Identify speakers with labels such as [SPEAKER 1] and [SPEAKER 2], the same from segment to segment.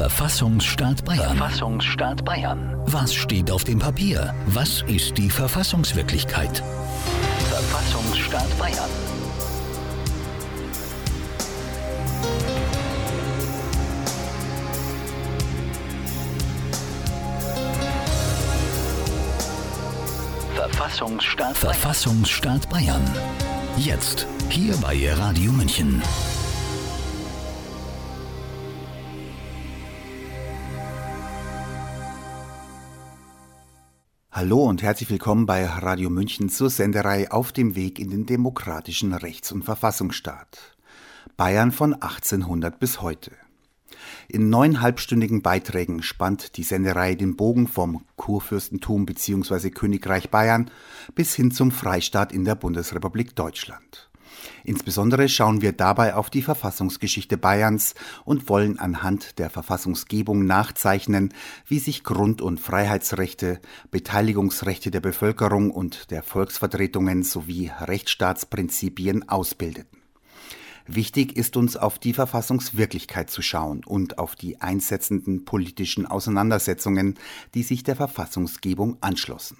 [SPEAKER 1] Verfassungsstaat Bayern.
[SPEAKER 2] Verfassungsstaat Bayern.
[SPEAKER 1] Was steht auf dem Papier? Was ist die Verfassungswirklichkeit?
[SPEAKER 2] Verfassungsstaat Bayern. Verfassungsstaat Bayern.
[SPEAKER 1] Verfassungsstaat Bayern. Jetzt. Hier bei Radio München.
[SPEAKER 3] Hallo und herzlich willkommen bei Radio München zur Senderei Auf dem Weg in den demokratischen Rechts- und Verfassungsstaat. Bayern von 1800 bis heute. In neun halbstündigen Beiträgen spannt die Senderei den Bogen vom Kurfürstentum bzw. Königreich Bayern bis hin zum Freistaat in der Bundesrepublik Deutschland. Insbesondere schauen wir dabei auf die Verfassungsgeschichte Bayerns und wollen anhand der Verfassungsgebung nachzeichnen, wie sich Grund- und Freiheitsrechte, Beteiligungsrechte der Bevölkerung und der Volksvertretungen sowie Rechtsstaatsprinzipien ausbildeten. Wichtig ist uns auf die Verfassungswirklichkeit zu schauen und auf die einsetzenden politischen Auseinandersetzungen, die sich der Verfassungsgebung anschlossen.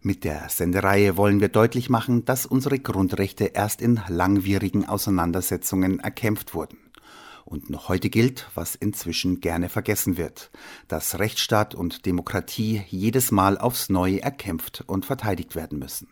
[SPEAKER 3] Mit der Sendereihe wollen wir deutlich machen, dass unsere Grundrechte erst in langwierigen Auseinandersetzungen erkämpft wurden. Und noch heute gilt, was inzwischen gerne vergessen wird, dass Rechtsstaat und Demokratie jedes Mal aufs Neue erkämpft und verteidigt werden müssen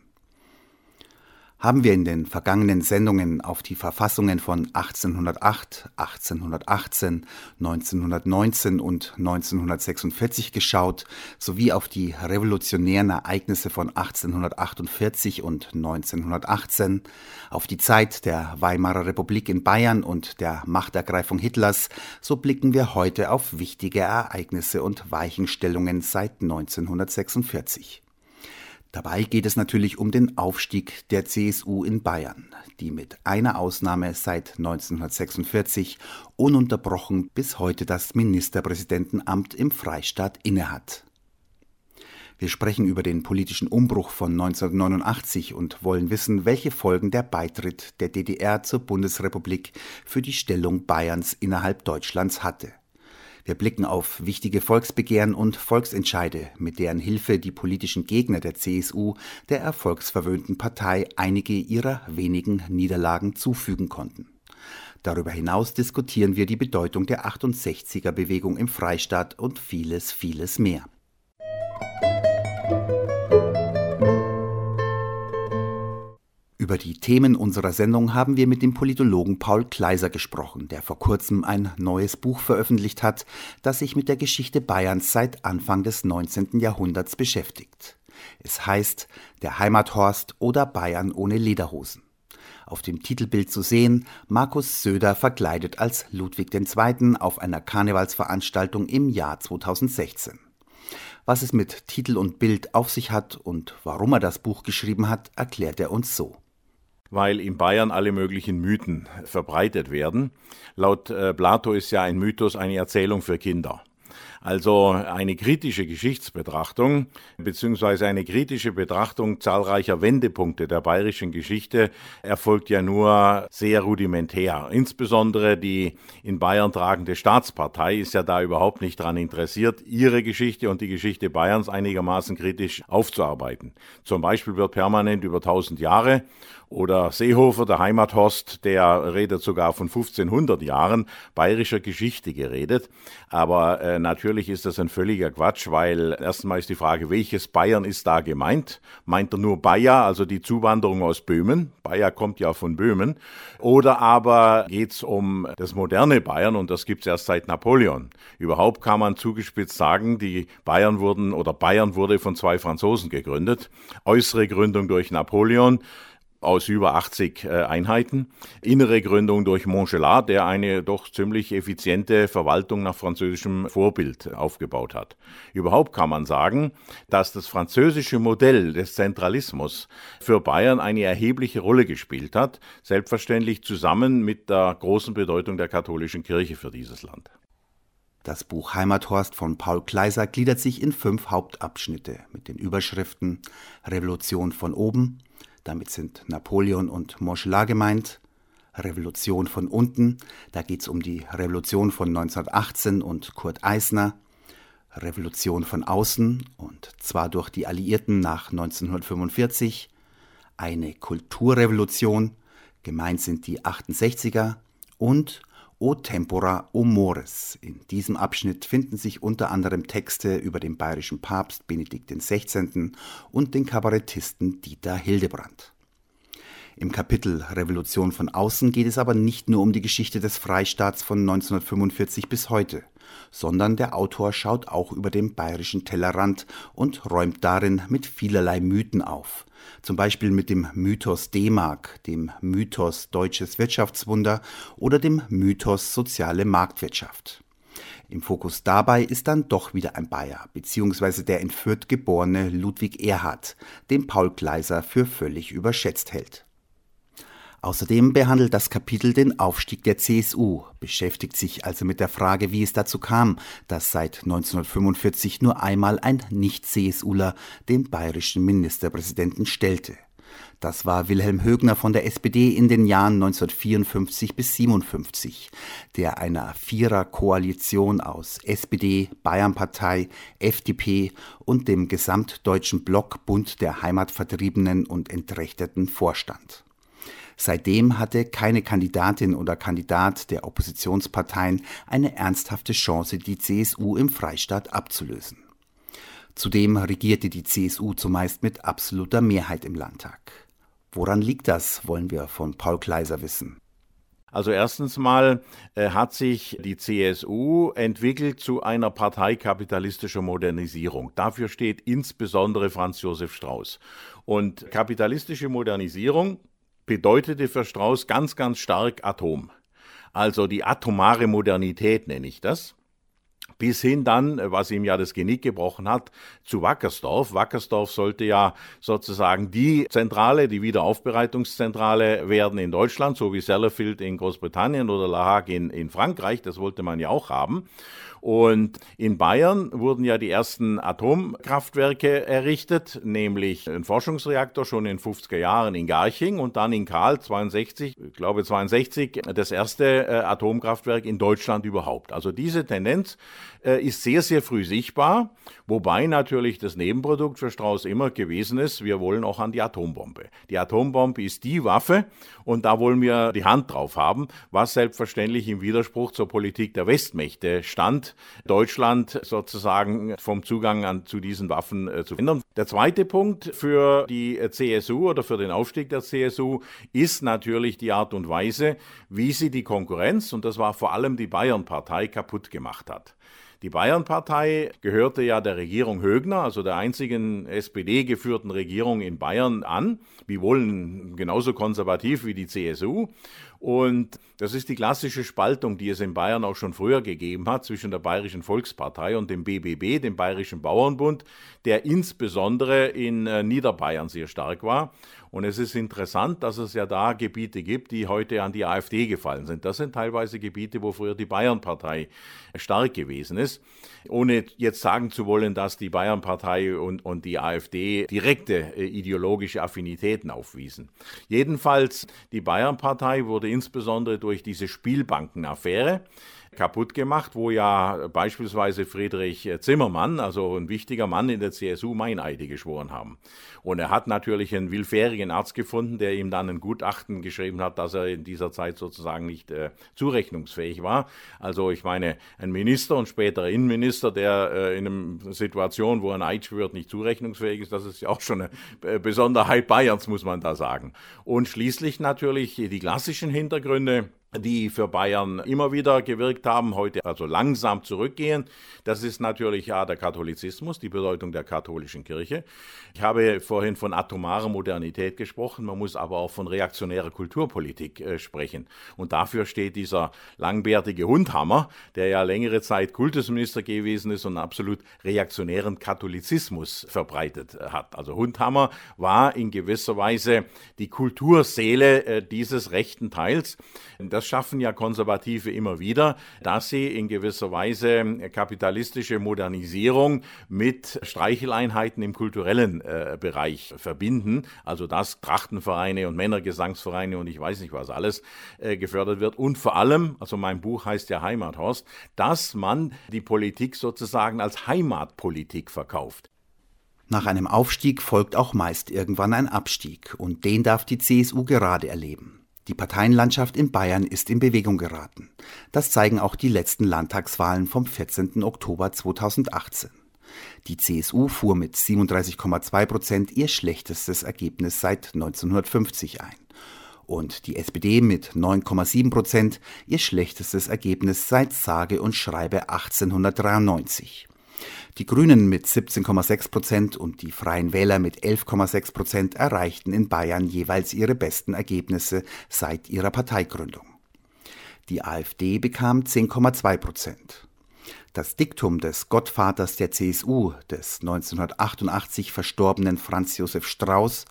[SPEAKER 3] haben wir in den vergangenen Sendungen auf die Verfassungen von 1808, 1818, 1919 und 1946 geschaut, sowie auf die revolutionären Ereignisse von 1848 und 1918, auf die Zeit der Weimarer Republik in Bayern und der Machtergreifung Hitlers, so blicken wir heute auf wichtige Ereignisse und Weichenstellungen seit 1946. Dabei geht es natürlich um den Aufstieg der CSU in Bayern, die mit einer Ausnahme seit 1946 ununterbrochen bis heute das Ministerpräsidentenamt im Freistaat innehat. Wir sprechen über den politischen Umbruch von 1989 und wollen wissen, welche Folgen der Beitritt der DDR zur Bundesrepublik für die Stellung Bayerns innerhalb Deutschlands hatte. Wir blicken auf wichtige Volksbegehren und Volksentscheide, mit deren Hilfe die politischen Gegner der CSU der erfolgsverwöhnten Partei einige ihrer wenigen Niederlagen zufügen konnten. Darüber hinaus diskutieren wir die Bedeutung der 68er Bewegung im Freistaat und vieles, vieles mehr. Über die Themen unserer Sendung haben wir mit dem Politologen Paul Kleiser gesprochen, der vor kurzem ein neues Buch veröffentlicht hat, das sich mit der Geschichte Bayerns seit Anfang des 19. Jahrhunderts beschäftigt. Es heißt Der Heimathorst oder Bayern ohne Lederhosen. Auf dem Titelbild zu sehen, Markus Söder verkleidet als Ludwig II. auf einer Karnevalsveranstaltung im Jahr 2016. Was es mit Titel und Bild auf sich hat und warum er das Buch geschrieben hat, erklärt er uns so
[SPEAKER 4] weil in Bayern alle möglichen Mythen verbreitet werden. Laut äh, Plato ist ja ein Mythos eine Erzählung für Kinder. Also eine kritische Geschichtsbetrachtung beziehungsweise eine kritische Betrachtung zahlreicher Wendepunkte der bayerischen Geschichte erfolgt ja nur sehr rudimentär. Insbesondere die in Bayern tragende Staatspartei ist ja da überhaupt nicht daran interessiert, ihre Geschichte und die Geschichte Bayerns einigermaßen kritisch aufzuarbeiten. Zum Beispiel wird permanent über tausend Jahre oder Seehofer, der Heimathorst, der redet sogar von 1500 Jahren bayerischer Geschichte geredet. Aber äh, natürlich ist das ein völliger Quatsch, weil erstmal ist die Frage, welches Bayern ist da gemeint? Meint er nur Bayer, also die Zuwanderung aus Böhmen? Bayer kommt ja von Böhmen. Oder aber geht es um das moderne Bayern und das gibt es erst seit Napoleon. Überhaupt kann man zugespitzt sagen, die Bayern wurden oder Bayern wurde von zwei Franzosen gegründet. Äußere Gründung durch Napoleon, aus über 80 äh, Einheiten. Innere Gründung durch Montgelat, der eine doch ziemlich effiziente Verwaltung nach französischem Vorbild aufgebaut hat. Überhaupt kann man sagen, dass das französische Modell des Zentralismus für Bayern eine erhebliche Rolle gespielt hat, selbstverständlich zusammen mit der großen Bedeutung der katholischen Kirche für dieses Land.
[SPEAKER 3] Das Buch Heimathorst von Paul Kleiser gliedert sich in fünf Hauptabschnitte mit den Überschriften Revolution von oben, damit sind Napoleon und Montgelat gemeint, Revolution von unten, da geht es um die Revolution von 1918 und Kurt Eisner, Revolution von außen, und zwar durch die Alliierten nach 1945, eine Kulturrevolution, gemeint sind die 68er, und O Tempora, O Mores. In diesem Abschnitt finden sich unter anderem Texte über den bayerischen Papst Benedikt XVI. und den Kabarettisten Dieter Hildebrand. Im Kapitel Revolution von außen geht es aber nicht nur um die Geschichte des Freistaats von 1945 bis heute, sondern der Autor schaut auch über den bayerischen Tellerrand und räumt darin mit vielerlei Mythen auf. Zum Beispiel mit dem Mythos D-Mark, dem Mythos deutsches Wirtschaftswunder oder dem Mythos soziale Marktwirtschaft. Im Fokus dabei ist dann doch wieder ein Bayer, beziehungsweise der in Fürth geborene Ludwig Erhard, den Paul Gleiser für völlig überschätzt hält. Außerdem behandelt das Kapitel den Aufstieg der CSU, beschäftigt sich also mit der Frage, wie es dazu kam, dass seit 1945 nur einmal ein Nicht-CSUler den bayerischen Ministerpräsidenten stellte. Das war Wilhelm Högner von der SPD in den Jahren 1954 bis 57, der einer Vierer-Koalition aus SPD, Bayernpartei, FDP und dem gesamtdeutschen Block Bund der Heimatvertriebenen und Entrechteten vorstand. Seitdem hatte keine Kandidatin oder Kandidat der Oppositionsparteien eine ernsthafte Chance, die CSU im Freistaat abzulösen. Zudem regierte die CSU zumeist mit absoluter Mehrheit im Landtag. Woran liegt das, wollen wir von Paul Kleiser wissen.
[SPEAKER 4] Also erstens mal äh, hat sich die CSU entwickelt zu einer Partei kapitalistischer Modernisierung. Dafür steht insbesondere Franz Josef Strauß. Und kapitalistische Modernisierung bedeutete für Strauß ganz, ganz stark Atom. Also die atomare Modernität nenne ich das. Bis hin dann, was ihm ja das Genick gebrochen hat, zu Wackersdorf. Wackersdorf sollte ja sozusagen die Zentrale, die Wiederaufbereitungszentrale werden in Deutschland, so wie Sellafield in Großbritannien oder La Hague in, in Frankreich. Das wollte man ja auch haben. Und in Bayern wurden ja die ersten Atomkraftwerke errichtet, nämlich ein Forschungsreaktor schon in den 50er Jahren in Garching und dann in Karl 62, ich glaube 62, das erste äh, Atomkraftwerk in Deutschland überhaupt. Also diese Tendenz äh, ist sehr, sehr früh sichtbar, wobei natürlich das Nebenprodukt für Strauß immer gewesen ist, wir wollen auch an die Atombombe. Die Atombombe ist die Waffe und da wollen wir die Hand drauf haben, was selbstverständlich im Widerspruch zur Politik der Westmächte stand, Deutschland sozusagen vom Zugang an, zu diesen Waffen äh, zu ändern. Der zweite Punkt für die CSU oder für den Aufstieg der CSU ist natürlich die Art und Weise, wie sie die Konkurrenz, und das war vor allem die Bayern-Partei, kaputt gemacht hat. Die Bayernpartei gehörte ja der Regierung Högner, also der einzigen SPD-geführten Regierung in Bayern, an, wiewohl genauso konservativ wie die CSU. Und das ist die klassische Spaltung, die es in Bayern auch schon früher gegeben hat zwischen der Bayerischen Volkspartei und dem BBB, dem Bayerischen Bauernbund, der insbesondere in äh, Niederbayern sehr stark war. Und es ist interessant, dass es ja da Gebiete gibt, die heute an die AfD gefallen sind. Das sind teilweise Gebiete, wo früher die Bayernpartei stark gewesen ist. Ohne jetzt sagen zu wollen, dass die Bayernpartei und, und die AfD direkte äh, ideologische Affinitäten aufwiesen. Jedenfalls, die Bayernpartei wurde insbesondere durch diese Spielbankenaffäre kaputt gemacht, wo ja beispielsweise Friedrich Zimmermann, also ein wichtiger Mann in der CSU, Meineide geschworen haben. Und er hat natürlich einen willfährigen Arzt gefunden, der ihm dann ein Gutachten geschrieben hat, dass er in dieser Zeit sozusagen nicht äh, zurechnungsfähig war. Also ich meine, ein Minister und später Innenminister, der äh, in einer Situation, wo ein Eid schwört, nicht zurechnungsfähig ist, das ist ja auch schon eine äh, Besonderheit Bayerns, muss man da sagen. Und schließlich natürlich die klassischen Hintergründe die für Bayern immer wieder gewirkt haben, heute also langsam zurückgehen. Das ist natürlich ja der Katholizismus, die Bedeutung der katholischen Kirche. Ich habe vorhin von atomarer Modernität gesprochen, man muss aber auch von reaktionärer Kulturpolitik äh, sprechen. Und dafür steht dieser langbärtige Hundhammer, der ja längere Zeit Kultusminister gewesen ist und absolut reaktionären Katholizismus verbreitet äh, hat. Also Hundhammer war in gewisser Weise die Kulturseele äh, dieses rechten Teils. Das schaffen ja Konservative immer wieder, dass sie in gewisser Weise kapitalistische Modernisierung mit Streicheleinheiten im kulturellen äh, Bereich verbinden. Also dass Trachtenvereine und Männergesangsvereine und ich weiß nicht was alles äh, gefördert wird. Und vor allem, also mein Buch heißt ja Heimathorst, dass man die Politik sozusagen als Heimatpolitik verkauft.
[SPEAKER 3] Nach einem Aufstieg folgt auch meist irgendwann ein Abstieg, und den darf die CSU gerade erleben. Die Parteienlandschaft in Bayern ist in Bewegung geraten. Das zeigen auch die letzten Landtagswahlen vom 14. Oktober 2018. Die CSU fuhr mit 37,2 Prozent ihr schlechtestes Ergebnis seit 1950 ein. Und die SPD mit 9,7 Prozent ihr schlechtestes Ergebnis seit sage und schreibe 1893. Die Grünen mit 17,6 Prozent und die Freien Wähler mit 11,6 Prozent erreichten in Bayern jeweils ihre besten Ergebnisse seit ihrer Parteigründung. Die AfD bekam 10,2 Prozent. Das Diktum des Gottvaters der CSU, des 1988 verstorbenen Franz Josef Strauß,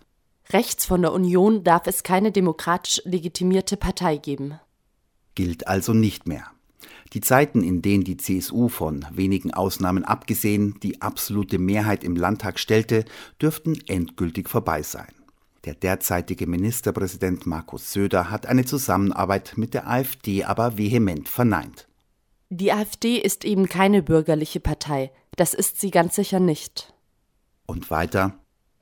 [SPEAKER 5] Rechts von der Union darf es keine demokratisch legitimierte Partei geben,
[SPEAKER 3] gilt also nicht mehr. Die Zeiten, in denen die CSU von wenigen Ausnahmen abgesehen die absolute Mehrheit im Landtag stellte, dürften endgültig vorbei sein. Der derzeitige Ministerpräsident Markus Söder hat eine Zusammenarbeit mit der AfD aber vehement verneint.
[SPEAKER 5] Die AfD ist eben keine bürgerliche Partei, das ist sie ganz sicher nicht.
[SPEAKER 3] Und weiter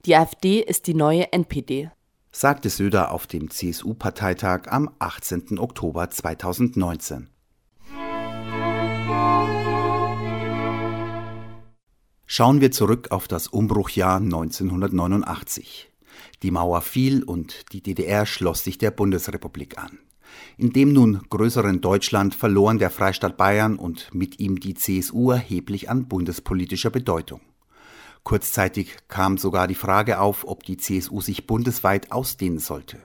[SPEAKER 5] Die AfD ist die neue NPD,
[SPEAKER 3] sagte Söder auf dem CSU-Parteitag am 18. Oktober 2019. Schauen wir zurück auf das Umbruchjahr 1989. Die Mauer fiel und die DDR schloss sich der Bundesrepublik an. In dem nun größeren Deutschland verloren der Freistaat Bayern und mit ihm die CSU erheblich an bundespolitischer Bedeutung. Kurzzeitig kam sogar die Frage auf, ob die CSU sich bundesweit ausdehnen sollte.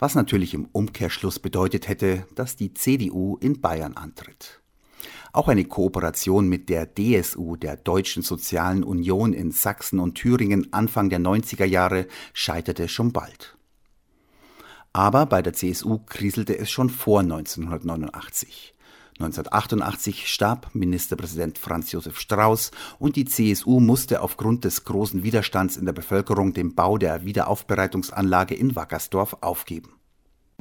[SPEAKER 3] Was natürlich im Umkehrschluss bedeutet hätte, dass die CDU in Bayern antritt. Auch eine Kooperation mit der DSU, der Deutschen Sozialen Union in Sachsen und Thüringen Anfang der 90er Jahre, scheiterte schon bald. Aber bei der CSU kriselte es schon vor 1989. 1988 starb Ministerpräsident Franz Josef Strauß und die CSU musste aufgrund des großen Widerstands in der Bevölkerung den Bau der Wiederaufbereitungsanlage in Wackersdorf aufgeben.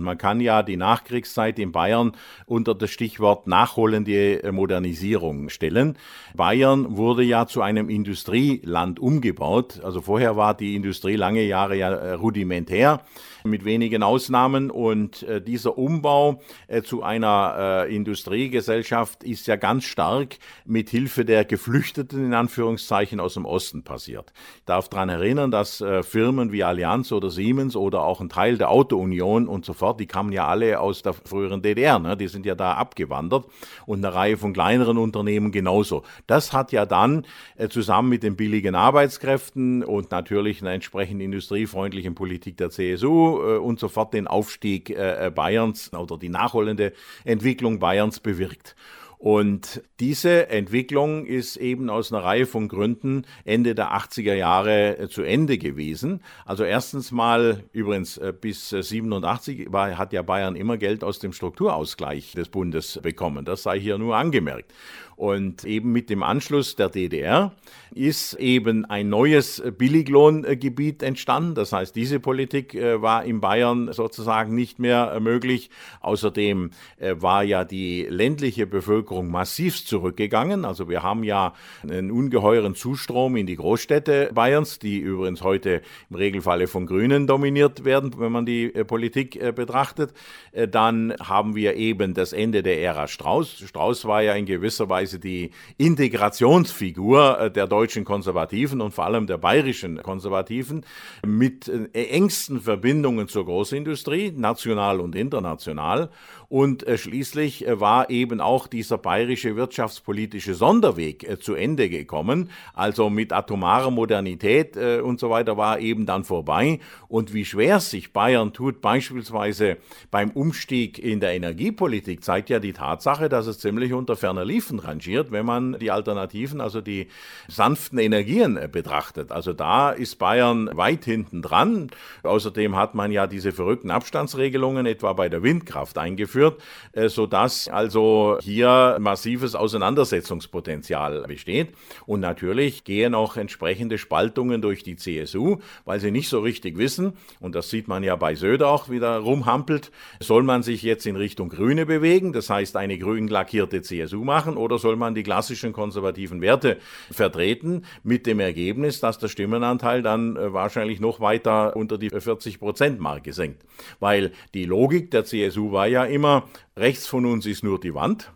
[SPEAKER 4] Man kann ja die Nachkriegszeit in Bayern unter das Stichwort nachholende Modernisierung stellen. Bayern wurde ja zu einem Industrieland umgebaut. Also vorher war die Industrie lange Jahre ja äh, rudimentär mit wenigen Ausnahmen. Und äh, dieser Umbau äh, zu einer äh, Industriegesellschaft ist ja ganz stark mit Hilfe der Geflüchteten in Anführungszeichen aus dem Osten passiert. Ich darf daran erinnern, dass äh, Firmen wie Allianz oder Siemens oder auch ein Teil der Autounion und so fort, die kamen ja alle aus der früheren DDR, ne? die sind ja da abgewandert und eine Reihe von kleineren Unternehmen genauso. Das hat ja dann äh, zusammen mit den billigen Arbeitskräften und natürlich einer entsprechend industriefreundlichen Politik der CSU äh, und sofort den Aufstieg äh, äh, Bayerns oder die nachholende Entwicklung Bayerns bewirkt. Und diese Entwicklung ist eben aus einer Reihe von Gründen Ende der 80er Jahre zu Ende gewesen. Also erstens mal, übrigens bis 87 war, hat ja Bayern immer Geld aus dem Strukturausgleich des Bundes bekommen. Das sei hier nur angemerkt. Und eben mit dem Anschluss der DDR ist eben ein neues Billiglohngebiet entstanden. Das heißt, diese Politik äh, war in Bayern sozusagen nicht mehr möglich. Außerdem äh, war ja die ländliche Bevölkerung massiv zurückgegangen. Also wir haben ja einen ungeheuren Zustrom in die Großstädte Bayerns, die übrigens heute im Regelfalle von Grünen dominiert werden, wenn man die äh, Politik betrachtet. Dann haben wir eben das Ende der Ära Strauß. Strauß war ja in gewisser Weise Weise die Integrationsfigur äh, der deutschen Konservativen und vor allem der bayerischen Konservativen mit äh, engsten Verbindungen zur Großindustrie, national und international. Und äh, schließlich war eben auch dieser bayerische wirtschaftspolitische Sonderweg zu Ende gekommen. Also mit atomarer Modernität und so weiter war eben dann vorbei. Und wie schwer sich Bayern tut, beispielsweise beim Umstieg in der Energiepolitik, zeigt ja die Tatsache, dass es ziemlich unter ferner Liefen ran rangiert, wenn man die Alternativen, also die sanften Energien äh, betrachtet. Also da ist Bayern weit hinten dran. Außerdem hat man ja diese verrückten Abstandsregelungen etwa bei der Windkraft eingeführt durchgeführt, äh, sodass also hier massives Auseinandersetzungspotenzial besteht. Und natürlich gehen auch entsprechende Spaltungen durch die CSU, weil sie nicht so richtig wissen, und das sieht man ja bei Söder auch wieder rumhampelt, soll man sich jetzt in Richtung Grüne bewegen, das heißt eine grün lackierte CSU machen, oder soll man die klassischen konservativen Werte vertreten, mit dem Ergebnis, dass der Stimmenanteil dann äh, wahrscheinlich noch weiter unter die 40-Prozent-Marke senkt. Weil die Logik der CSU war ja immer, rechts von uns ist nur die Wand.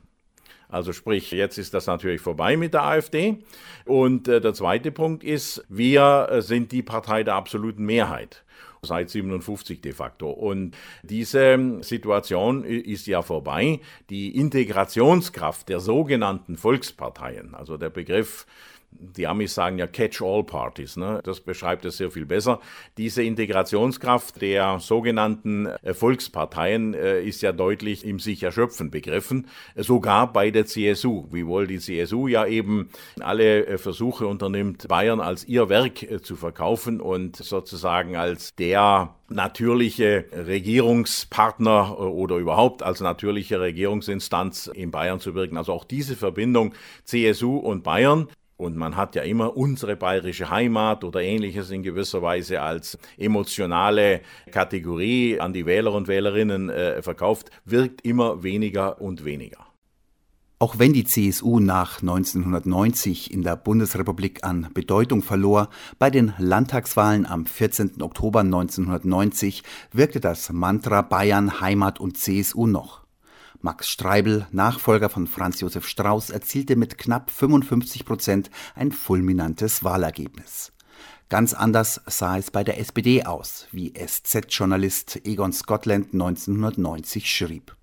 [SPEAKER 4] Also sprich, jetzt ist das natürlich vorbei mit der AfD. Und äh, der zweite Punkt ist, wir äh, sind die Partei der absoluten Mehrheit seit 57 de facto. Und diese Situation ist ja vorbei. Die Integrationskraft der sogenannten Volksparteien, also der Begriff die Amis sagen ja Catch-all-Partys, ne? das beschreibt es sehr viel besser. Diese Integrationskraft der sogenannten äh, Volksparteien äh, ist ja deutlich im sich erschöpfen begriffen, sogar bei der CSU, wiewohl die CSU ja eben alle äh, Versuche unternimmt, Bayern als ihr Werk äh, zu verkaufen und sozusagen als der natürliche Regierungspartner oder überhaupt als natürliche Regierungsinstanz in Bayern zu wirken. Also auch diese Verbindung CSU und Bayern und man hat ja immer unsere bayerische Heimat oder ähnliches in gewisser Weise als emotionale Kategorie an die Wähler und Wählerinnen äh, verkauft, wirkt immer weniger und weniger.
[SPEAKER 3] Auch wenn die CSU nach 1990 in der Bundesrepublik an Bedeutung verlor, bei den Landtagswahlen am 14. Oktober 1990 wirkte das Mantra Bayern, Heimat und CSU noch. Max Streibel, Nachfolger von Franz Josef Strauß, erzielte mit knapp 55 Prozent ein fulminantes Wahlergebnis. Ganz anders sah es bei der SPD aus, wie SZ-Journalist Egon Scotland 1990 schrieb.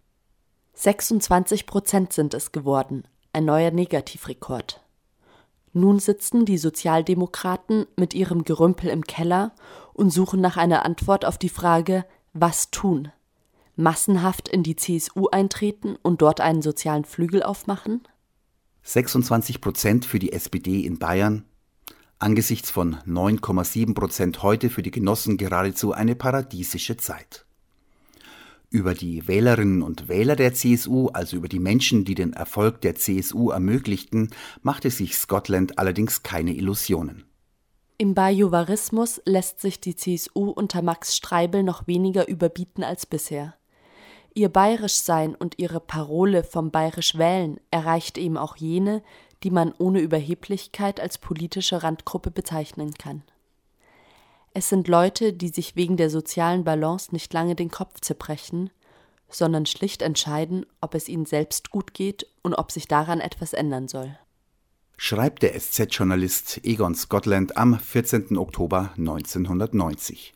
[SPEAKER 5] 26 Prozent sind es geworden, ein neuer Negativrekord. Nun sitzen die Sozialdemokraten mit ihrem Gerümpel im Keller und suchen nach einer Antwort auf die Frage, was tun massenhaft in die CSU eintreten und dort einen sozialen Flügel aufmachen?
[SPEAKER 3] 26 Prozent für die SPD in Bayern, angesichts von 9,7 Prozent heute für die Genossen geradezu eine paradiesische Zeit. Über die Wählerinnen und Wähler der CSU, also über die Menschen, die den Erfolg der CSU ermöglichten, machte sich Scotland allerdings keine Illusionen.
[SPEAKER 5] Im Bajuwarismus lässt sich die CSU unter Max Streibel noch weniger überbieten als bisher. Ihr Bayerischsein und ihre Parole vom Bayerisch wählen erreicht eben auch jene, die man ohne Überheblichkeit als politische Randgruppe bezeichnen kann. Es sind Leute, die sich wegen der sozialen Balance nicht lange den Kopf zerbrechen, sondern schlicht entscheiden, ob es ihnen selbst gut geht und ob sich daran etwas ändern soll.
[SPEAKER 3] Schreibt der SZ-Journalist Egon Scotland am 14. Oktober 1990.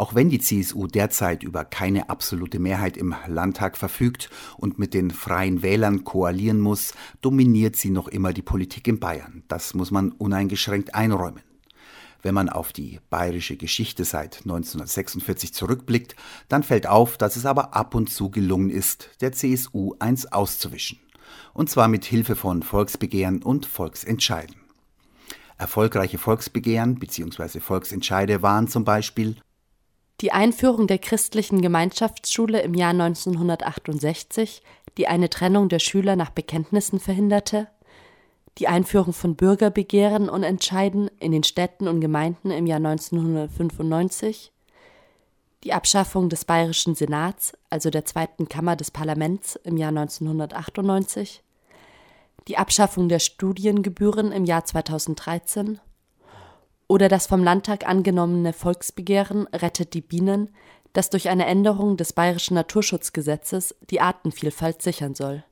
[SPEAKER 3] Auch wenn die CSU derzeit über keine absolute Mehrheit im Landtag verfügt und mit den freien Wählern koalieren muss, dominiert sie noch immer die Politik in Bayern. Das muss man uneingeschränkt einräumen. Wenn man auf die bayerische Geschichte seit 1946 zurückblickt, dann fällt auf, dass es aber ab und zu gelungen ist, der CSU eins auszuwischen. Und zwar mit Hilfe von Volksbegehren und Volksentscheiden. Erfolgreiche Volksbegehren bzw. Volksentscheide waren zum Beispiel
[SPEAKER 5] die Einführung der christlichen Gemeinschaftsschule im Jahr 1968, die eine Trennung der Schüler nach Bekenntnissen verhinderte, die Einführung von Bürgerbegehren und Entscheiden in den Städten und Gemeinden im Jahr 1995, die Abschaffung des Bayerischen Senats, also der zweiten Kammer des Parlaments im Jahr 1998, die Abschaffung der Studiengebühren im Jahr 2013 oder das vom Landtag angenommene Volksbegehren Rettet die Bienen, das durch eine Änderung des bayerischen Naturschutzgesetzes die Artenvielfalt sichern soll.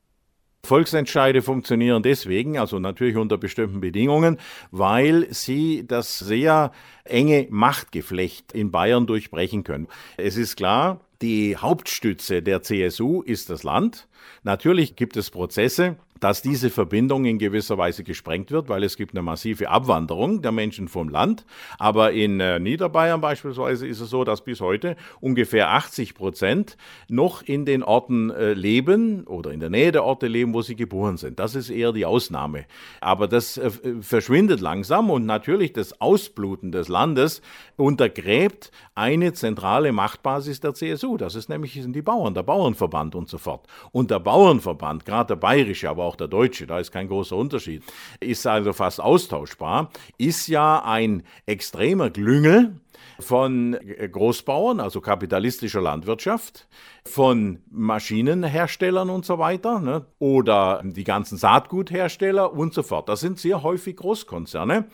[SPEAKER 4] Volksentscheide funktionieren deswegen, also natürlich unter bestimmten Bedingungen, weil sie das sehr enge Machtgeflecht in Bayern durchbrechen können. Es ist klar, die Hauptstütze der CSU ist das Land. Natürlich gibt es Prozesse, dass diese Verbindung in gewisser Weise gesprengt wird, weil es gibt eine massive Abwanderung der Menschen vom Land. Aber in äh, Niederbayern beispielsweise ist es so, dass bis heute ungefähr 80 Prozent noch in den Orten äh, leben oder in der Nähe der Orte leben, wo sie geboren sind. Das ist eher die Ausnahme. Aber das äh, verschwindet langsam und natürlich das Ausbluten des Landes untergräbt eine zentrale Machtbasis der CSU. Das ist nämlich sind die Bauern, der Bauernverband und so fort. Und der Bauernverband, gerade der bayerische, aber auch der deutsche, da ist kein großer Unterschied, ist also fast austauschbar, ist ja ein extremer Glüngel von Großbauern, also kapitalistischer Landwirtschaft, von Maschinenherstellern und so weiter, ne? oder die ganzen Saatguthersteller und so fort. Das sind sehr häufig Großkonzerne.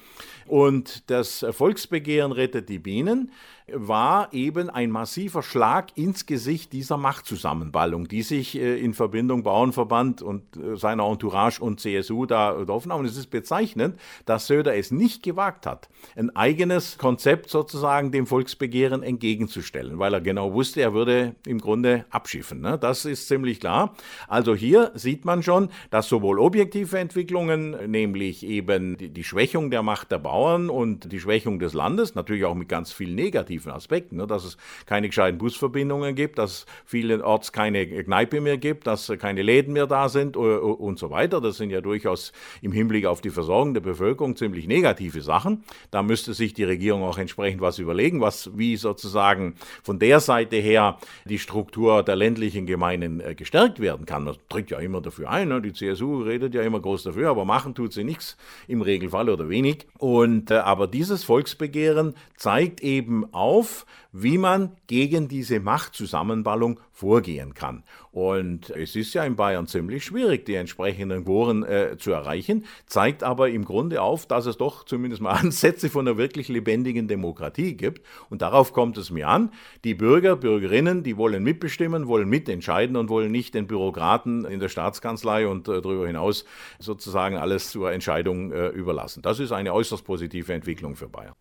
[SPEAKER 4] Und das Volksbegehren rettet die Bienen war eben ein massiver Schlag ins Gesicht dieser Machtzusammenballung, die sich äh, in Verbindung Bauernverband und äh, seiner Entourage und CSU da offen haben. Und es ist bezeichnend, dass Söder es nicht gewagt hat, ein eigenes Konzept sozusagen dem Volksbegehren entgegenzustellen, weil er genau wusste, er würde im Grunde abschiffen. Ne? Das ist ziemlich klar. Also hier sieht man schon, dass sowohl objektive Entwicklungen, nämlich eben die, Schwächung der Macht der Bauern und die Schwächung des Landes, natürlich auch mit ganz viel negativen negativen Aspekten, ne? dass es keine gescheiten Busverbindungen gibt, dass es vielenorts keine Kneipe mehr gibt, dass keine Läden mehr da sind und so weiter. Das sind ja durchaus im Hinblick auf die Versorgung der Bevölkerung ziemlich negative Sachen. Da müsste sich die Regierung auch entsprechend was überlegen, was wie sozusagen von der Seite her die Struktur der ländlichen Gemeinden äh, gestärkt werden kann. Man tritt ja immer dafür ein, ne? die CSU redet ja immer groß dafür, aber machen tut sie nichts im Regelfall oder wenig. Und äh, aber dieses Volksbegehren zeigt eben auch, auf, wie man gegen diese Machtzusammenballung vorgehen kann. Und es ist ja in Bayern ziemlich schwierig, die entsprechenden Quoren äh, zu erreichen, zeigt aber im Grunde auf, dass es doch zumindest mal Ansätze von einer wirklich lebendigen Demokratie gibt. Und darauf kommt es mir an. Die Bürger, Bürgerinnen, die wollen mitbestimmen, wollen mitentscheiden und wollen nicht den Bürokraten in der Staatskanzlei und äh, darüber hinaus sozusagen alles zur Entscheidung äh, überlassen. Das ist eine äußerst positive Entwicklung für Bayern.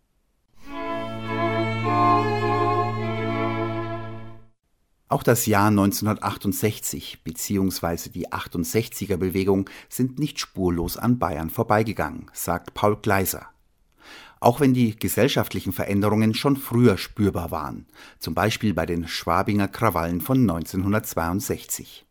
[SPEAKER 3] Auch das Jahr 1968 bzw. die 68er Bewegung sind nicht spurlos an Bayern vorbeigegangen, sagt Paul Gleiser. Auch wenn die gesellschaftlichen Veränderungen schon früher spürbar waren, zum Beispiel bei den Schwabinger Krawallen von 1962.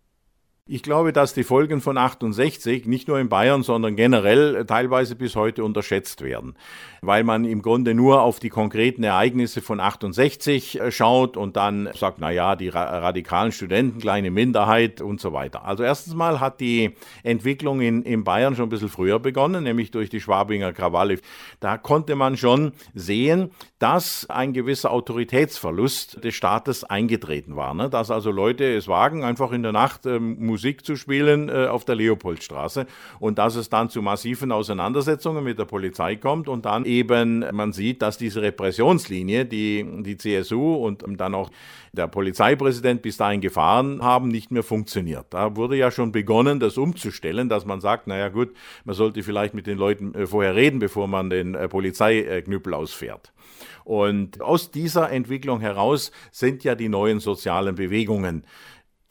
[SPEAKER 4] Ich glaube, dass die Folgen von 68 nicht nur in Bayern, sondern generell teilweise bis heute unterschätzt werden, weil man im Grunde nur auf die konkreten Ereignisse von 68 äh, schaut und dann sagt, na ja, die radikalen Studenten, kleine Minderheit und so weiter. Also erstens mal hat die Entwicklung in, in Bayern schon ein bisschen früher begonnen, nämlich durch die Schwabinger Krawalle. Da konnte man schon sehen, dass ein gewisser Autoritätsverlust des Staates eingetreten war, ne? dass also Leute es wagen, einfach in der Nacht ähm, Musik zu spielen äh, auf der Leopoldstraße und dass es dann zu massiven Auseinandersetzungen mit der Polizei kommt und dann eben man sieht, dass diese Repressionslinie, die die CSU und dann auch der Polizeipräsident bis dahin gefahren haben, nicht mehr funktioniert. Da wurde ja schon begonnen, das umzustellen, dass man sagt, naja gut, man sollte vielleicht mit den Leuten äh, vorher reden, bevor man den äh, Polizeiknüppel ausfährt. Und aus dieser Entwicklung heraus sind ja die neuen sozialen Bewegungen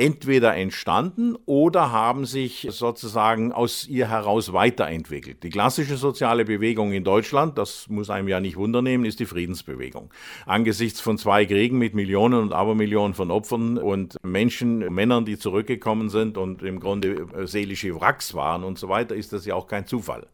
[SPEAKER 4] entweder entstanden oder haben sich sozusagen aus ihr heraus weiterentwickelt. Die klassische soziale Bewegung in Deutschland, das muss einem ja nicht wundernehmen, ist die Friedensbewegung. Angesichts von zwei Kriegen mit Millionen und Abermillionen von Opfern und Menschen, Männern, die zurückgekommen sind und im Grunde äh, seelische Wracks waren und so weiter, ist das ja auch kein Zufall.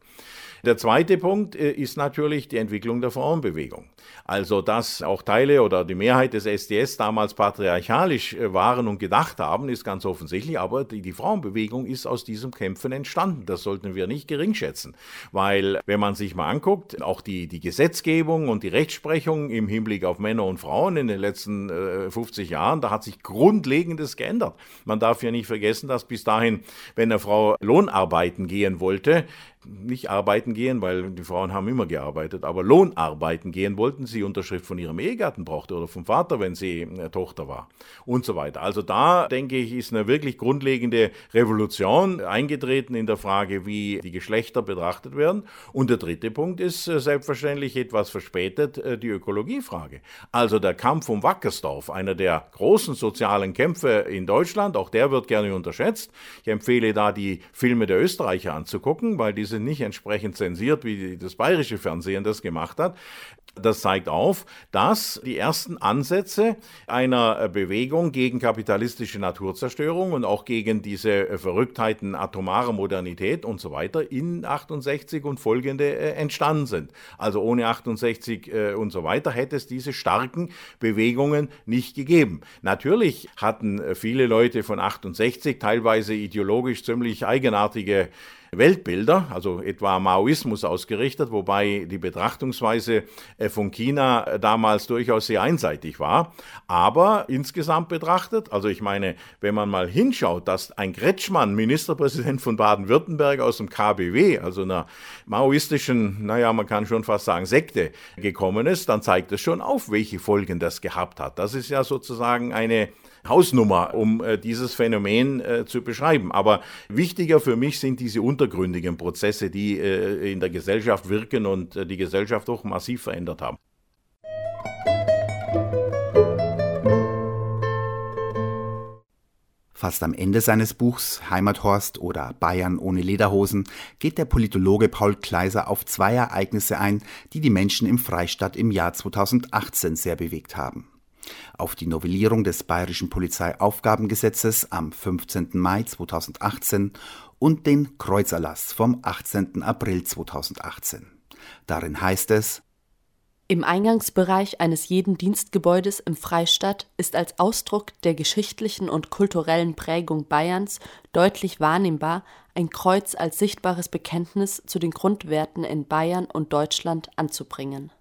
[SPEAKER 4] Der zweite Punkt äh, ist natürlich die Entwicklung der Frauenbewegung. Also, dass auch Teile oder die Mehrheit des SDS damals patriarchalisch äh, waren und gedacht haben, ist ganz offensichtlich, aber die, die Frauenbewegung ist aus diesem Kämpfen entstanden. Das sollten wir nicht geringschätzen, weil wenn man sich mal anguckt, auch die, die Gesetzgebung und die Rechtsprechung im Hinblick auf Männer und Frauen in den letzten äh, 50 Jahren, da hat sich Grundlegendes geändert. Man darf ja nicht vergessen, dass bis dahin, wenn eine Frau Lohnarbeiten gehen wollte, nicht arbeiten gehen, weil die Frauen haben immer gearbeitet, aber Lohnarbeiten gehen wollten, sie Unterschrift von ihrem Ehegatten brauchte oder vom Vater, wenn sie eine Tochter war und so weiter. Also da denke ich, ist eine wirklich grundlegende Revolution eingetreten in der Frage, wie die Geschlechter betrachtet werden. Und der dritte Punkt ist äh, selbstverständlich etwas verspätet äh, die Ökologiefrage. Also der Kampf um Wackersdorf, einer der großen sozialen Kämpfe in Deutschland, auch der wird gerne unterschätzt. Ich empfehle da die Filme der Österreicher anzugucken, weil die sind nicht entsprechend zensiert, wie das bayerische Fernsehen das gemacht hat. Das zeigt auf, dass die ersten Ansätze einer Bewegung gegen kapitalistische Naturzerstörung und auch gegen diese Verrücktheiten atomarer Modernität und so weiter in 68 und folgende äh, entstanden sind. Also ohne 68 äh, und so weiter hätte es diese starken Bewegungen nicht gegeben. Natürlich hatten äh, viele Leute von 68 teilweise ideologisch ziemlich eigenartige Weltbilder, also etwa Maoismus ausgerichtet, wobei die Betrachtungsweise äh, von China äh, damals durchaus sehr einseitig war. Aber insgesamt betrachtet, also ich meine, wenn man mal hinschaut, dass ein Kretschmann, Ministerpräsident von Baden-Württemberg aus dem KBW, also einer maoistischen, naja, man kann schon fast sagen, Sekte gekommen ist, dann zeigt es schon auf, welche Folgen das gehabt hat. Das ist ja sozusagen eine Hausnummer, um äh, dieses Phänomen äh, zu beschreiben. Aber wichtiger für mich sind diese untergründigen Prozesse, die äh, in der Gesellschaft wirken und äh, die Gesellschaft auch massiv verändert haben.
[SPEAKER 3] Fast am Ende seines Buchs Heimathorst oder Bayern ohne Lederhosen geht der Politologe Paul Kleiser auf zwei Ereignisse ein, die die Menschen im Freistaat im Jahr 2018 sehr bewegt haben auf die Novellierung des Bayerischen Polizeiaufgabengesetzes am 15. Mai 2018 und den Kreuzerlass vom 18. April 2018. Darin heißt es
[SPEAKER 5] Im Eingangsbereich eines jeden Dienstgebäudes im Freistaat ist als Ausdruck der geschichtlichen und kulturellen Prägung Bayerns deutlich wahrnehmbar ein Kreuz als sichtbares Bekenntnis zu den Grundwerten in Bayern und Deutschland anzubringen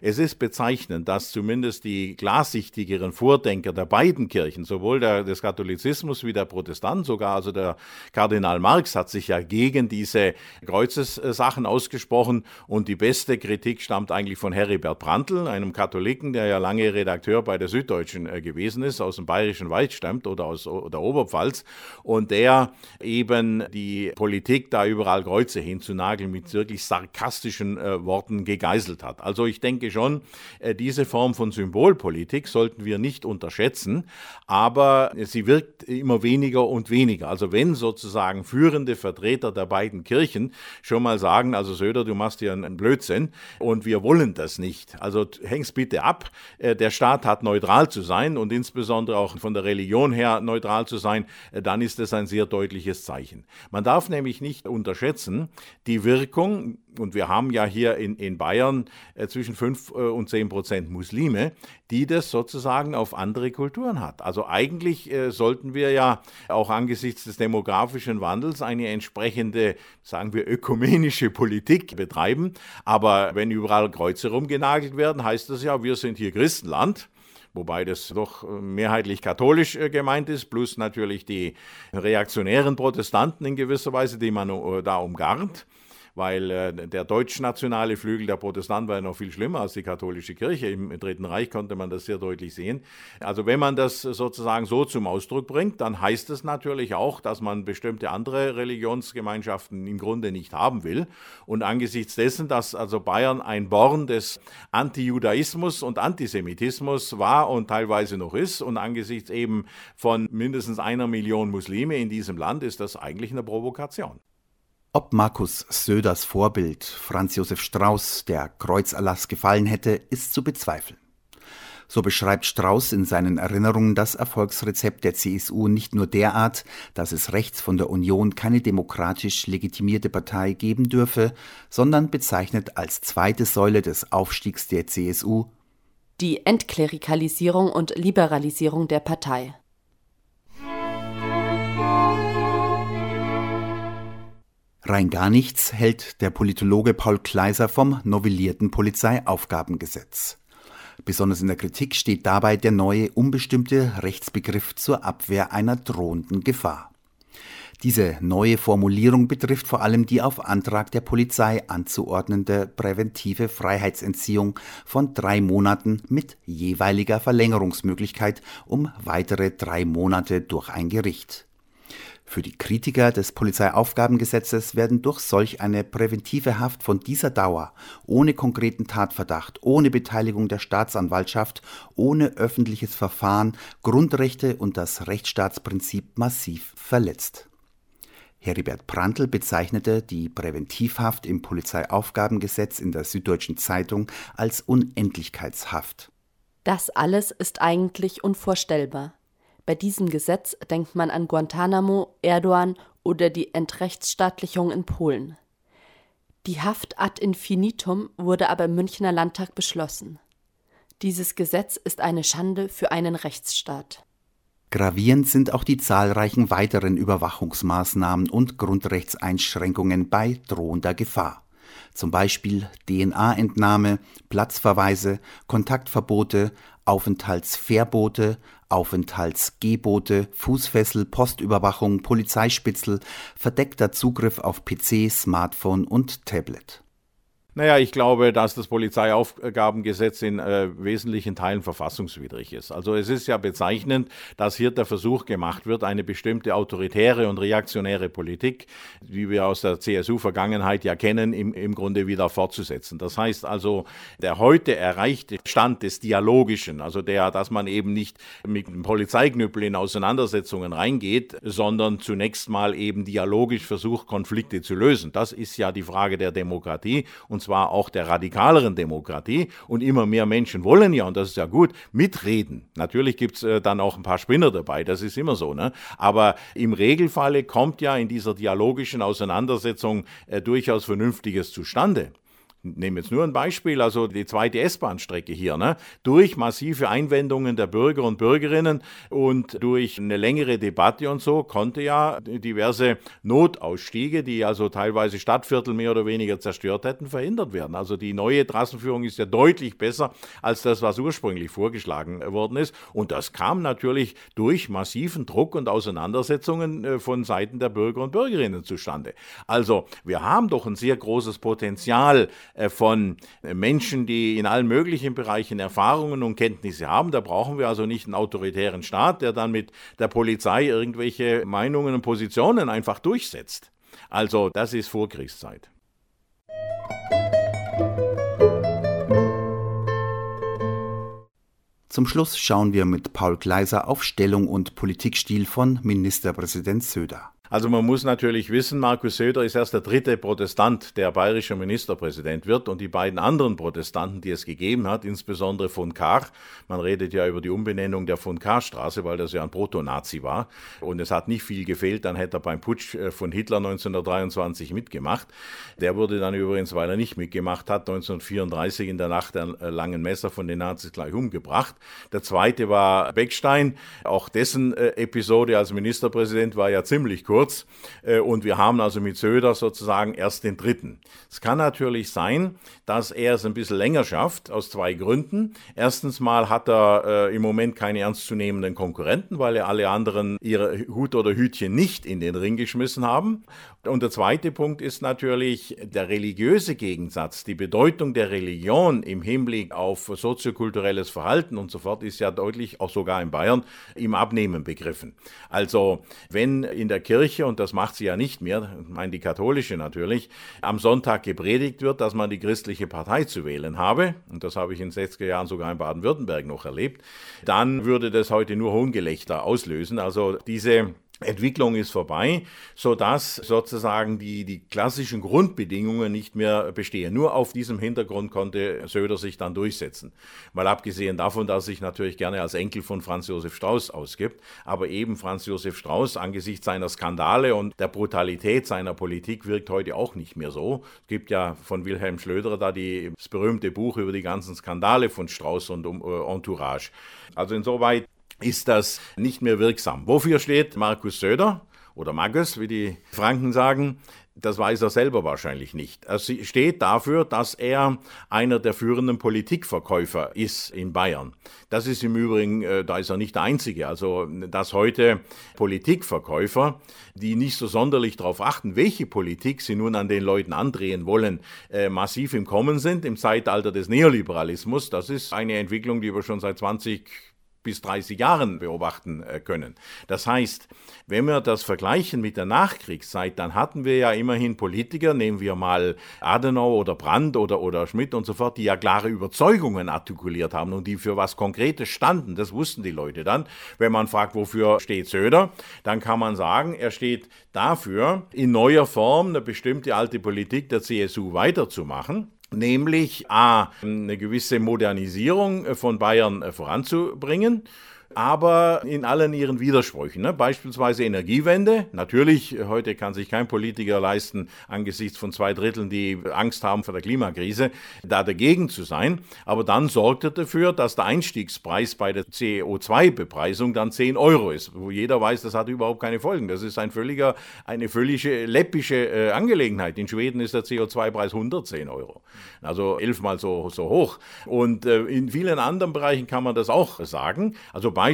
[SPEAKER 4] es ist bezeichnend, dass zumindest die glassichtigeren Vordenker der beiden Kirchen, sowohl der, des Katholizismus wie der Protestant, sogar also der Kardinal Marx hat sich ja gegen diese Kreuzessachen ausgesprochen und die beste Kritik stammt eigentlich von Heribert Brandl, einem Katholiken, der ja lange Redakteur bei der Süddeutschen äh, gewesen ist, aus dem Bayerischen Wald stammt oder aus der Oberpfalz und der eben die Politik da überall Kreuze hinzunageln mit wirklich sarkastischen äh, Worten gegeißelt hat. Also ich denke, denke schon, äh, diese Form von Symbolpolitik sollten wir nicht unterschätzen, aber sie wirkt immer weniger und weniger. Also wenn sozusagen führende Vertreter der beiden Kirchen schon mal sagen, also Söder, du machst hier einen Blödsinn und wir wollen das nicht. Also häng's bitte ab. Äh, der Staat hat neutral zu sein und insbesondere auch von der Religion her neutral zu sein, äh, dann ist es ein sehr deutliches Zeichen. Man darf nämlich nicht unterschätzen, die Wirkung, und wir haben ja hier in, in Bayern zwischen 5 äh, und 10 Prozent Muslime, die das sozusagen auf andere Kulturen hat. Also eigentlich äh, sollten wir ja auch angesichts des demografischen Wandels eine entsprechende, sagen wir, ökumenische Politik betreiben. Aber wenn überall Kreuze rumgenagelt werden, heißt das ja, wir sind hier Christenland wobei das doch äh, mehrheitlich katholisch gemeint ist, plus natürlich die reaktionären Protestanten in gewisser Weise, die man da umgarnt weil äh, der deutschnationale Flügel der Protestanten war ja noch viel schlimmer als die katholische Kirche. Im, Dritten Reich konnte man das sehr deutlich sehen. Also wenn man das sozusagen so zum Ausdruck bringt, dann heißt es natürlich auch, dass man bestimmte andere Religionsgemeinschaften im Grunde nicht haben will. Und angesichts dessen, dass also Bayern ein Born des Antijudaismus und Antisemitismus war und teilweise noch ist und angesichts eben von mindestens einer Million Muslime in diesem Land, ist das eigentlich eine Provokation.
[SPEAKER 3] Ob Markus Söders Vorbild Franz Josef Strauß der Kreuzerlass gefallen hätte, ist zu bezweifeln. So beschreibt Strauß in seinen Erinnerungen das Erfolgsrezept der CSU nicht nur derart, dass es rechts von der Union keine demokratisch legitimierte Partei geben dürfe, sondern bezeichnet als zweite Säule des Aufstiegs der CSU
[SPEAKER 5] die Entklerikalisierung und Liberalisierung der Partei.
[SPEAKER 3] Rein gar nichts hält der Politologe Paul Kleiser vom novellierten Polizeiaufgabengesetz. Besonders in der Kritik steht dabei der neue unbestimmte Rechtsbegriff zur Abwehr einer drohenden Gefahr. Diese neue Formulierung betrifft vor allem die auf Antrag der Polizei anzuordnende präventive Freiheitsentziehung von drei Monaten mit jeweiliger Verlängerungsmöglichkeit um weitere drei Monate durch ein Gericht. Für die Kritiker des Polizeiaufgabengesetzes werden durch solch eine präventive Haft von dieser Dauer, ohne konkreten Tatverdacht, ohne Beteiligung der Staatsanwaltschaft, ohne öffentliches Verfahren Grundrechte und das Rechtsstaatsprinzip massiv verletzt. Heribert Prantl bezeichnete die Präventivhaft im Polizeiaufgabengesetz in der Süddeutschen Zeitung als Unendlichkeitshaft.
[SPEAKER 5] Das alles ist eigentlich unvorstellbar. Bei diesem Gesetz denkt man an Guantanamo, Erdogan oder die Entrechtsstaatlichung in Polen. Die Haft ad infinitum wurde aber im Münchner Landtag beschlossen. Dieses Gesetz ist eine Schande für einen Rechtsstaat.
[SPEAKER 3] Gravierend sind auch die zahlreichen weiteren Überwachungsmaßnahmen und Grundrechtseinschränkungen bei drohender Gefahr. Zum Beispiel DNA-Entnahme, Platzverweise, Kontaktverbote, Aufenthaltsverbote, Aufenthaltsgebote, Fußfessel, Postüberwachung, Polizeispitzel, verdeckter Zugriff auf PC, Smartphone und Tablet.
[SPEAKER 4] Naja, ich glaube, dass das Polizeiaufgabengesetz in äh, wesentlichen Teilen verfassungswidrig ist. Also es ist ja bezeichnend, dass hier der Versuch gemacht wird, eine bestimmte autoritäre und reaktionäre Politik, wie wir aus der CSU-Vergangenheit ja kennen, im, im Grunde wieder fortzusetzen. Das heißt also, der heute erreichte Stand des Dialogischen, also der, dass man eben nicht mit dem Polizeiknüppel in Auseinandersetzungen reingeht, sondern zunächst mal eben dialogisch versucht, Konflikte zu lösen. Das ist ja die Frage der Demokratie und zwar auch der radikaleren Demokratie. Und immer mehr Menschen wollen ja, und das ist ja gut, mitreden. Natürlich gibt es äh, dann auch ein paar Spinner dabei, das ist immer so. Ne? Aber im Regelfalle kommt ja in dieser dialogischen Auseinandersetzung äh, durchaus Vernünftiges zustande nehme jetzt nur ein Beispiel, also die zweite S-Bahn-Strecke hier, ne? durch massive Einwendungen der Bürger und Bürgerinnen und durch eine längere Debatte und so konnte ja diverse Notausstiege, die also teilweise Stadtviertel mehr oder weniger zerstört hätten, verhindert werden. Also die neue Trassenführung ist ja deutlich besser als das, was ursprünglich vorgeschlagen worden ist. Und das kam natürlich durch massiven Druck und Auseinandersetzungen äh, von Seiten der Bürger und Bürgerinnen zustande. Also wir haben doch ein sehr großes Potenzial, von Menschen, die in allen möglichen Bereichen Erfahrungen und Kenntnisse haben. Da brauchen wir also nicht einen autoritären Staat, der dann mit der Polizei irgendwelche Meinungen und Positionen einfach durchsetzt. Also das ist Vorkriegszeit.
[SPEAKER 3] Zum Schluss schauen wir mit Paul Gleiser auf Stellung und Politikstil von Ministerpräsident Söder.
[SPEAKER 4] Also man muss natürlich wissen, Markus Söder ist erst der dritte Protestant, der bayerischer Ministerpräsident wird und die beiden anderen Protestanten, die es gegeben hat, insbesondere von Kahr, man redet ja über die Umbenennung der von Kahr Straße, weil das ja ein Proto-Nazi war und es hat nicht viel gefehlt, dann hätte er beim Putsch äh, von Hitler 1923 mitgemacht. Der wurde dann übrigens, weil er nicht mitgemacht hat, 1934 in der Nacht der äh, langen Messer von den Nazis gleich umgebracht. Der zweite war Beckstein, auch dessen äh, Episode als Ministerpräsident war ja ziemlich kurz kurz. Äh, und wir haben also mit Söder sozusagen erst den dritten. Es kann natürlich sein, dass er es ein bisschen länger schafft, aus zwei Gründen. Erstens mal hat er äh, im Moment keine ernstzunehmenden Konkurrenten, weil er alle anderen ihre Hut oder Hütchen nicht in den Ring geschmissen haben. Und der zweite Punkt ist natürlich der religiöse Gegensatz. Die Bedeutung der Religion im Hinblick auf soziokulturelles Verhalten und so fort ist ja deutlich, auch sogar in Bayern, im Abnehmen begriffen. Also wenn in der Kirche und das macht sie ja nicht mehr, ich meine die katholische natürlich, am Sonntag gepredigt wird, dass man die christliche Partei zu wählen habe, und das habe ich in den 60er Jahren sogar in Baden-Württemberg noch erlebt, dann würde das heute nur Hohngelächter auslösen. Also diese Entwicklung ist vorbei, so dass sozusagen die, die klassischen Grundbedingungen nicht mehr bestehen. Nur auf diesem Hintergrund konnte Söder sich dann durchsetzen. Mal abgesehen davon, dass er sich natürlich gerne als Enkel von Franz Josef Strauß ausgibt, aber eben Franz Josef Strauß angesichts seiner Skandale und der Brutalität seiner Politik wirkt heute auch nicht mehr so. Es gibt ja von Wilhelm Schlöderer da die, das berühmte Buch über die ganzen Skandale von Strauß und um, äh, Entourage. Also insoweit ist das nicht mehr wirksam. Wofür steht Markus Söder? oder Magges, wie die Franken sagen, das weiß er selber wahrscheinlich nicht. Er steht dafür, dass er einer der führenden Politikverkäufer ist in Bayern. Das ist im Übrigen, äh, da ist er nicht der Einzige. Also, dass heute Politikverkäufer, die nicht so sonderlich darauf achten, welche Politik sie nun an den Leuten andrehen wollen, äh, massiv im Kommen sind im Zeitalter des Neoliberalismus, das ist eine Entwicklung, die wir schon seit 20 bis 30 Jahren beobachten äh, können. Das heißt, wenn wir das vergleichen mit der Nachkriegszeit, dann hatten wir ja immerhin Politiker, nehmen wir mal Adenauer oder Brandt oder, oder Schmidt und so fort, die ja klare Überzeugungen artikuliert haben und die für was Konkretes standen. Das wussten die Leute dann. Wenn man fragt, wofür steht Söder, dann kann man sagen, er steht dafür, in neuer Form eine bestimmte alte Politik der CSU weiterzumachen nämlich a, eine gewisse Modernisierung äh, von Bayern äh, voranzubringen aber in allen ihren Widersprüchen. Ne? Beispielsweise Energiewende. Natürlich, heute kann sich kein Politiker leisten, angesichts von zwei Dritteln, die Angst haben vor der Klimakrise, da dagegen zu sein. Aber dann sorgt er dafür, dass der Einstiegspreis bei der CO2-Bepreisung dann 10 Euro ist, wo jeder weiß, das hat überhaupt keine Folgen. Das ist ein völliger, eine völlige läppische äh, Angelegenheit. In Schweden ist der CO2-Preis 110 Euro. Also elfmal so, so hoch. Und äh, in vielen anderen Bereichen kann man das auch sagen. Also Beispielsweise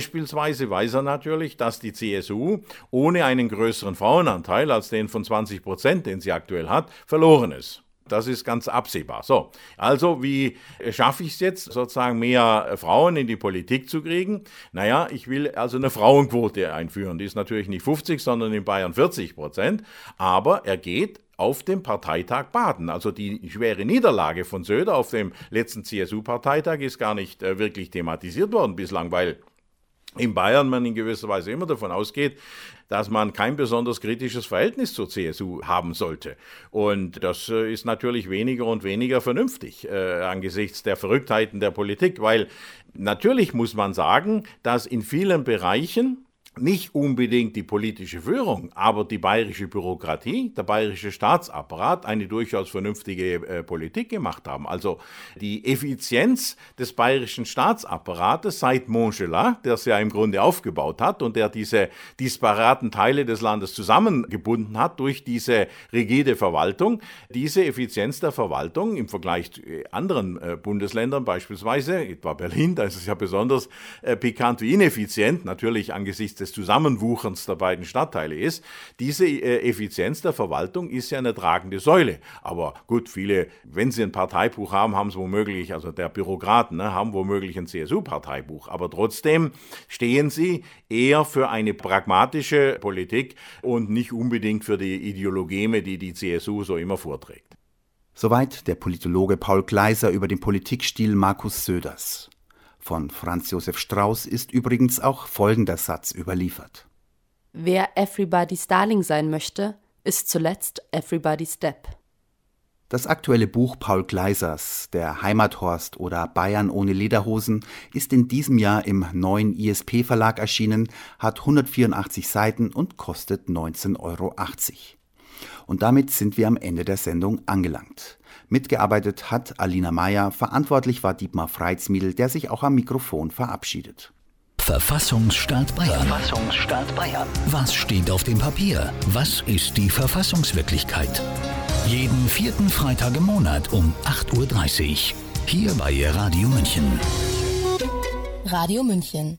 [SPEAKER 4] weiß er natürlich, dass die CSU ohne einen größeren Frauenanteil als den von 20 Prozent, den sie aktuell hat, verloren ist. Das ist ganz absehbar. So, also wie schaffe ich es jetzt, sozusagen mehr Frauen in die Politik zu kriegen? Naja, ich will also eine Frauenquote einführen. Die ist natürlich nicht 50, sondern in Bayern 40 Prozent. Aber er geht auf dem Parteitag Baden. Also die schwere Niederlage von Söder auf dem letzten CSU-Parteitag ist gar nicht äh, wirklich thematisiert worden bislang, weil in Bayern man in gewisser Weise immer davon ausgeht, dass man kein besonders kritisches Verhältnis zur CSU haben sollte. Und das äh, ist natürlich weniger und weniger vernünftig äh, angesichts der Verrücktheiten der Politik, weil natürlich muss man sagen, dass in vielen Bereichen nicht unbedingt die politische Führung, aber die bayerische Bürokratie, der bayerische Staatsapparat eine durchaus vernünftige äh, Politik gemacht haben. Also die Effizienz des bayerischen Staatsapparates seit Montgelat, der es ja im Grunde aufgebaut hat und der diese disparaten Teile des Landes zusammengebunden hat durch diese rigide Verwaltung, diese Effizienz der Verwaltung im Vergleich zu äh, anderen äh, Bundesländern, beispielsweise etwa Berlin, da ist es ja besonders äh, pikant wie ineffizient, natürlich angesichts des Zusammenwucherns der beiden Stadtteile ist. Diese äh, Effizienz der Verwaltung ist ja eine tragende Säule. Aber gut, viele, wenn sie ein Parteibuch haben, haben sie womöglich, also der Bürokraten ne, haben womöglich ein CSU-Parteibuch. Aber trotzdem stehen sie eher für eine pragmatische Politik und nicht unbedingt für die Ideologeme, die die CSU so immer vorträgt.
[SPEAKER 3] Soweit der Politologe Paul Gleiser über den Politikstil Markus Söders. Von Franz Josef Strauß ist übrigens auch folgender Satz überliefert.
[SPEAKER 5] Wer Everybody's Darling sein möchte, ist zuletzt Everybody's Depp.
[SPEAKER 3] Das aktuelle Buch Paul Gleisers, Der Heimathorst oder Bayern ohne Lederhosen, ist in diesem Jahr im neuen ISP Verlag erschienen, hat 184 Seiten und kostet 19,80 Euro. Und damit sind wir am Ende der Sendung angelangt. Mitgearbeitet hat Alina Meyer, verantwortlich war Dietmar Freitsmiedl, der sich auch am Mikrofon verabschiedet.
[SPEAKER 1] Verfassungsstaat Bayern.
[SPEAKER 2] Verfassungsstaat Bayern.
[SPEAKER 1] Was steht auf dem Papier? Was ist die Verfassungswirklichkeit? Jeden vierten Freitag im Monat um 8.30 Uhr. Hier bei Radio München.
[SPEAKER 5] Radio München.